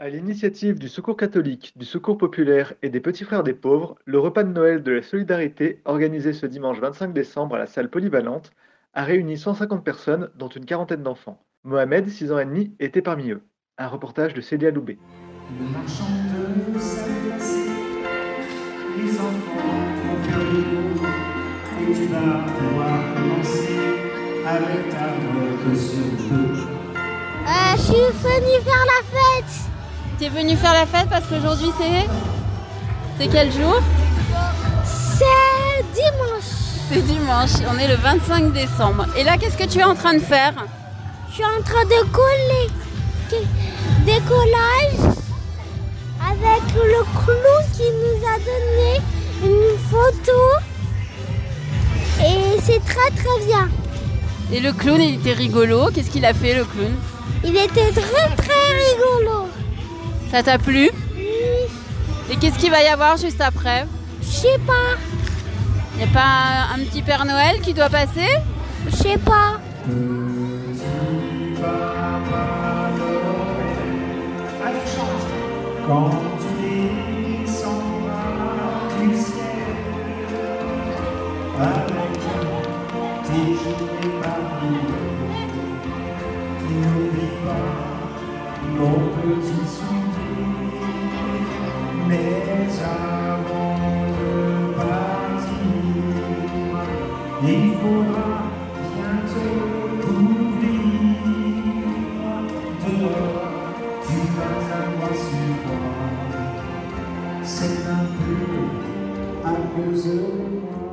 À l'initiative du Secours catholique, du Secours populaire et des Petits Frères des Pauvres, le repas de Noël de la Solidarité, organisé ce dimanche 25 décembre à la salle polyvalente, a réuni 150 personnes, dont une quarantaine d'enfants. Mohamed, 6 ans et demi, était parmi eux. Un reportage de Célia Loubet. Le marchand de les enfants ont fait le et tu vas pouvoir commencer avec ta sur. Euh, je suis venue faire la fête. T'es venu faire la fête parce qu'aujourd'hui c'est. C'est quel jour C'est dimanche. C'est dimanche, on est le 25 décembre. Et là, qu'est-ce que tu es en train de faire Je suis en train de coller des collages avec le clou qui nous a donné une photo. Et c'est très très bien. Et le clown, il était rigolo. Qu'est-ce qu'il a fait, le clown Il était très très rigolo. Ça t'a plu Oui, Et qu'est-ce qu'il va y avoir juste après Je sais pas, Y a pas un, un petit Père Noël qui doit passer je sais pas. Allez, chante. Quand tu descendras du ciel, avec tes jouets papillons, n'oublie pas mon petit soulier. C'est un peu cause de